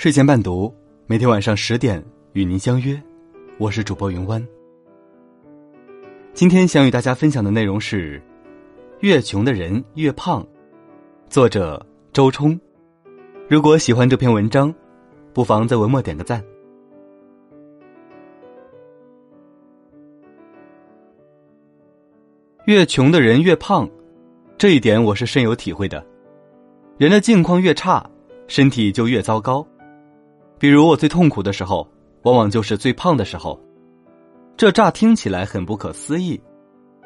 睡前伴读，每天晚上十点与您相约，我是主播云湾。今天想与大家分享的内容是：越穷的人越胖。作者周冲。如果喜欢这篇文章，不妨在文末点个赞。越穷的人越胖，这一点我是深有体会的。人的境况越差，身体就越糟糕。比如我最痛苦的时候，往往就是最胖的时候。这乍听起来很不可思议，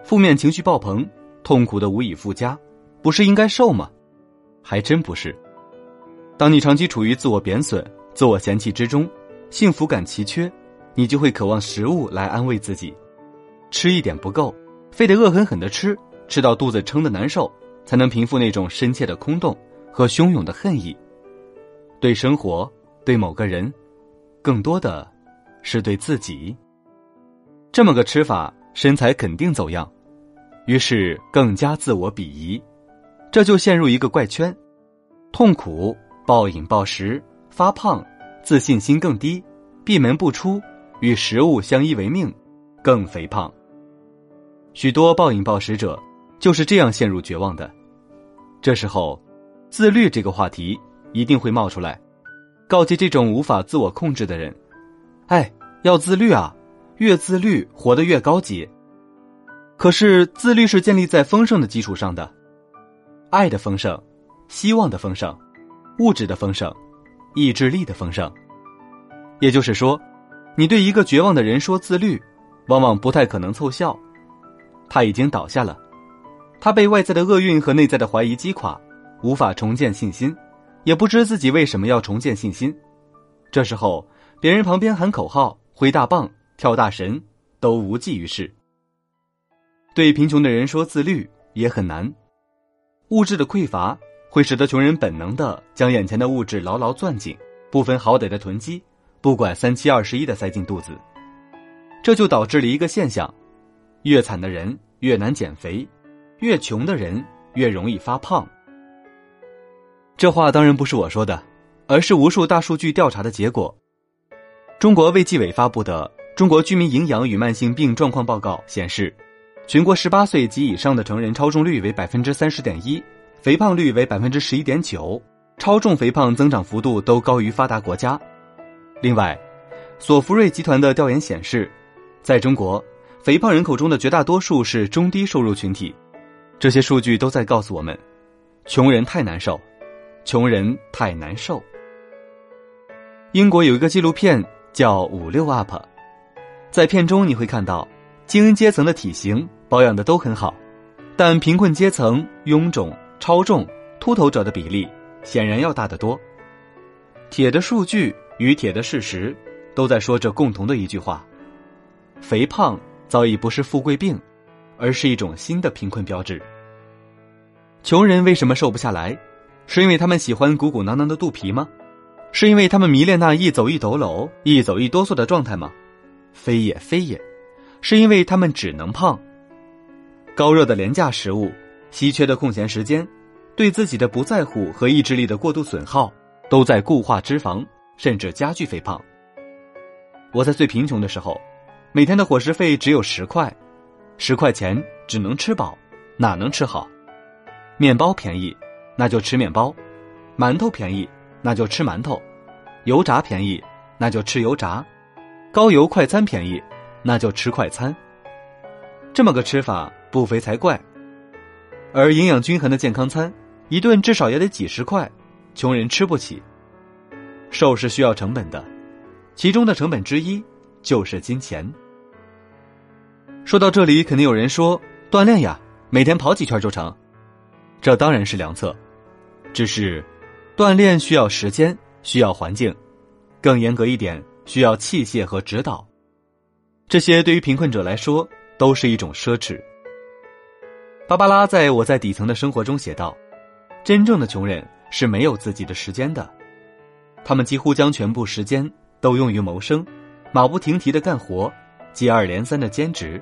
负面情绪爆棚，痛苦的无以复加，不是应该瘦吗？还真不是。当你长期处于自我贬损、自我嫌弃之中，幸福感奇缺，你就会渴望食物来安慰自己，吃一点不够，非得恶狠狠的吃，吃到肚子撑的难受，才能平复那种深切的空洞和汹涌的恨意。对生活，对某个人，更多的是对自己。这么个吃法，身材肯定走样，于是更加自我鄙夷，这就陷入一个怪圈：痛苦、暴饮暴食、发胖、自信心更低、闭门不出、与食物相依为命、更肥胖。许多暴饮暴食者就是这样陷入绝望的。这时候，自律这个话题一定会冒出来，告诫这种无法自我控制的人：“哎，要自律啊！”越自律，活得越高级。可是自律是建立在丰盛的基础上的，爱的丰盛，希望的丰盛，物质的丰盛，意志力的丰盛。也就是说，你对一个绝望的人说自律，往往不太可能凑效。他已经倒下了，他被外在的厄运和内在的怀疑击垮，无法重建信心，也不知自己为什么要重建信心。这时候，别人旁边喊口号，挥大棒。跳大神都无济于事。对贫穷的人说自律也很难，物质的匮乏会使得穷人本能的将眼前的物质牢牢攥紧，不分好歹的囤积，不管三七二十一的塞进肚子。这就导致了一个现象：越惨的人越难减肥，越穷的人越容易发胖。这话当然不是我说的，而是无数大数据调查的结果。中国卫计委发布的。中国居民营养与慢性病状况报告显示，全国十八岁及以上的成人超重率为百分之三十点一，肥胖率为百分之十一点九，超重肥胖增长幅度都高于发达国家。另外，索福瑞集团的调研显示，在中国，肥胖人口中的绝大多数是中低收入群体。这些数据都在告诉我们，穷人太难受，穷人太难受。英国有一个纪录片叫《五六 UP》。在片中你会看到，精英阶层的体型保养的都很好，但贫困阶层臃肿、超重、秃头者的比例显然要大得多。铁的数据与铁的事实，都在说着共同的一句话：肥胖早已不是富贵病，而是一种新的贫困标志。穷人为什么瘦不下来？是因为他们喜欢鼓鼓囊囊的肚皮吗？是因为他们迷恋那一走一抖搂、一走一哆嗦的状态吗？非也非也，是因为他们只能胖。高热的廉价食物，稀缺的空闲时间，对自己的不在乎和意志力的过度损耗，都在固化脂肪，甚至加剧肥胖。我在最贫穷的时候，每天的伙食费只有十块，十块钱只能吃饱，哪能吃好？面包便宜，那就吃面包；馒头便宜，那就吃馒头；油炸便宜，那就吃油炸。高油快餐便宜，那就吃快餐。这么个吃法不肥才怪。而营养均衡的健康餐，一顿至少也得几十块，穷人吃不起。瘦是需要成本的，其中的成本之一就是金钱。说到这里，肯定有人说锻炼呀，每天跑几圈就成。这当然是良策，只是锻炼需要时间，需要环境，更严格一点。需要器械和指导，这些对于贫困者来说都是一种奢侈。芭芭拉在我在底层的生活中写道：“真正的穷人是没有自己的时间的，他们几乎将全部时间都用于谋生，马不停蹄的干活，接二连三的兼职。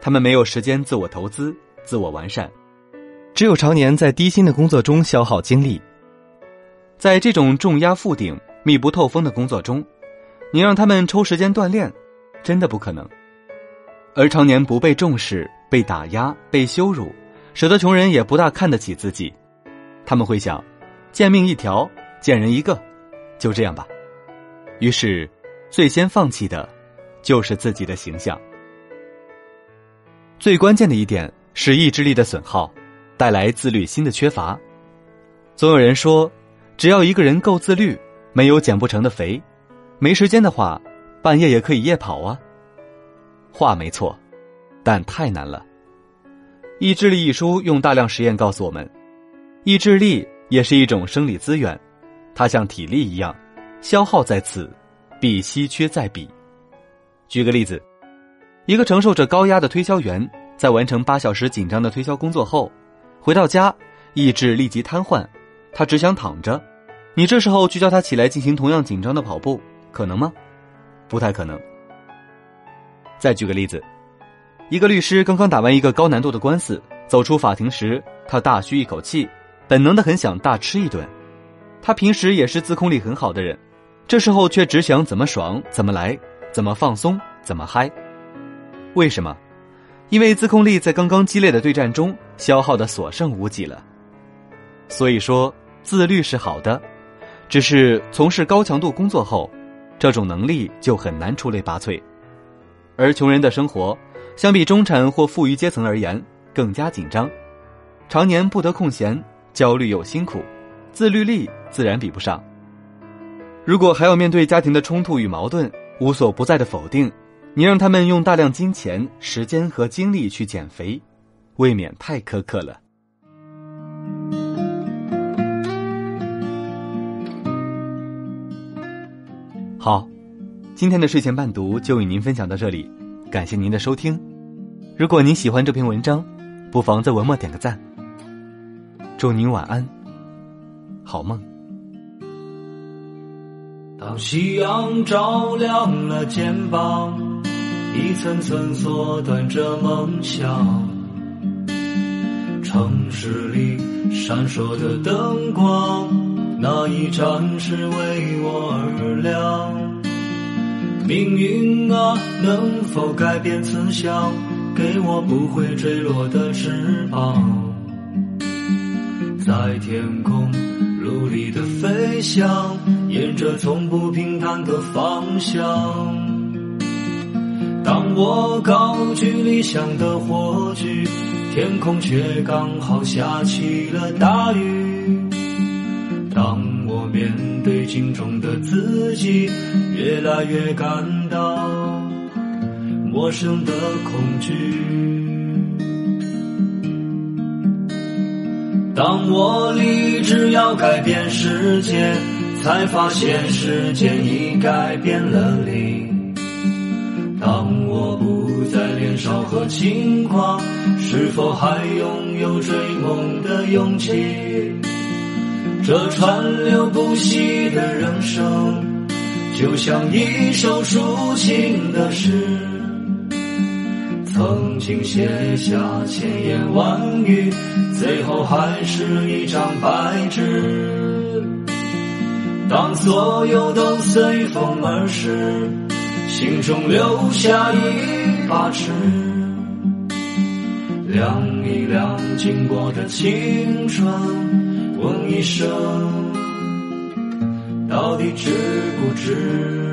他们没有时间自我投资、自我完善，只有常年在低薪的工作中消耗精力。在这种重压负顶。”密不透风的工作中，你让他们抽时间锻炼，真的不可能。而常年不被重视、被打压、被羞辱，使得穷人也不大看得起自己。他们会想：贱命一条，贱人一个，就这样吧。于是，最先放弃的，就是自己的形象。最关键的一点是意志力的损耗，带来自律心的缺乏。总有人说，只要一个人够自律，没有减不成的肥。没时间的话，半夜也可以夜跑啊。话没错，但太难了。《意志力》一书用大量实验告诉我们，意志力也是一种生理资源，它像体力一样，消耗在此，必稀缺在彼。举个例子。一个承受着高压的推销员，在完成八小时紧张的推销工作后，回到家，意志立即瘫痪，他只想躺着。你这时候去叫他起来进行同样紧张的跑步，可能吗？不太可能。再举个例子，一个律师刚刚打完一个高难度的官司，走出法庭时，他大吁一口气，本能的很想大吃一顿。他平时也是自控力很好的人，这时候却只想怎么爽怎么来，怎么放松怎么嗨。为什么？因为自控力在刚刚激烈的对战中消耗的所剩无几了。所以说，自律是好的，只是从事高强度工作后，这种能力就很难出类拔萃。而穷人的生活，相比中产或富裕阶层而言更加紧张，常年不得空闲，焦虑又辛苦，自律力自然比不上。如果还要面对家庭的冲突与矛盾，无所不在的否定。你让他们用大量金钱、时间和精力去减肥，未免太苛刻了。好，今天的睡前伴读就与您分享到这里，感谢您的收听。如果您喜欢这篇文章，不妨在文末点个赞。祝您晚安，好梦。当夕阳照亮了肩膀。一层层缩短着梦想，城市里闪烁的灯光，那一盏是为我而亮。命运啊，能否改变慈祥，给我不会坠落的翅膀，在天空努力的飞翔，沿着从不平坦的方向。当我高举理想的火炬，天空却刚好下起了大雨。当我面对镜中的自己，越来越感到陌生的恐惧。当我立志要改变世界，才发现时间已改变了你。当我不不再年少和轻狂，是否还拥有追梦的勇气？这川流不息的人生，就像一首抒情的诗，曾经写下千言万语，最后还是一张白纸。当所有都随风而逝。心中留下一把尺，量一量经过的青春，问一声，到底值不值？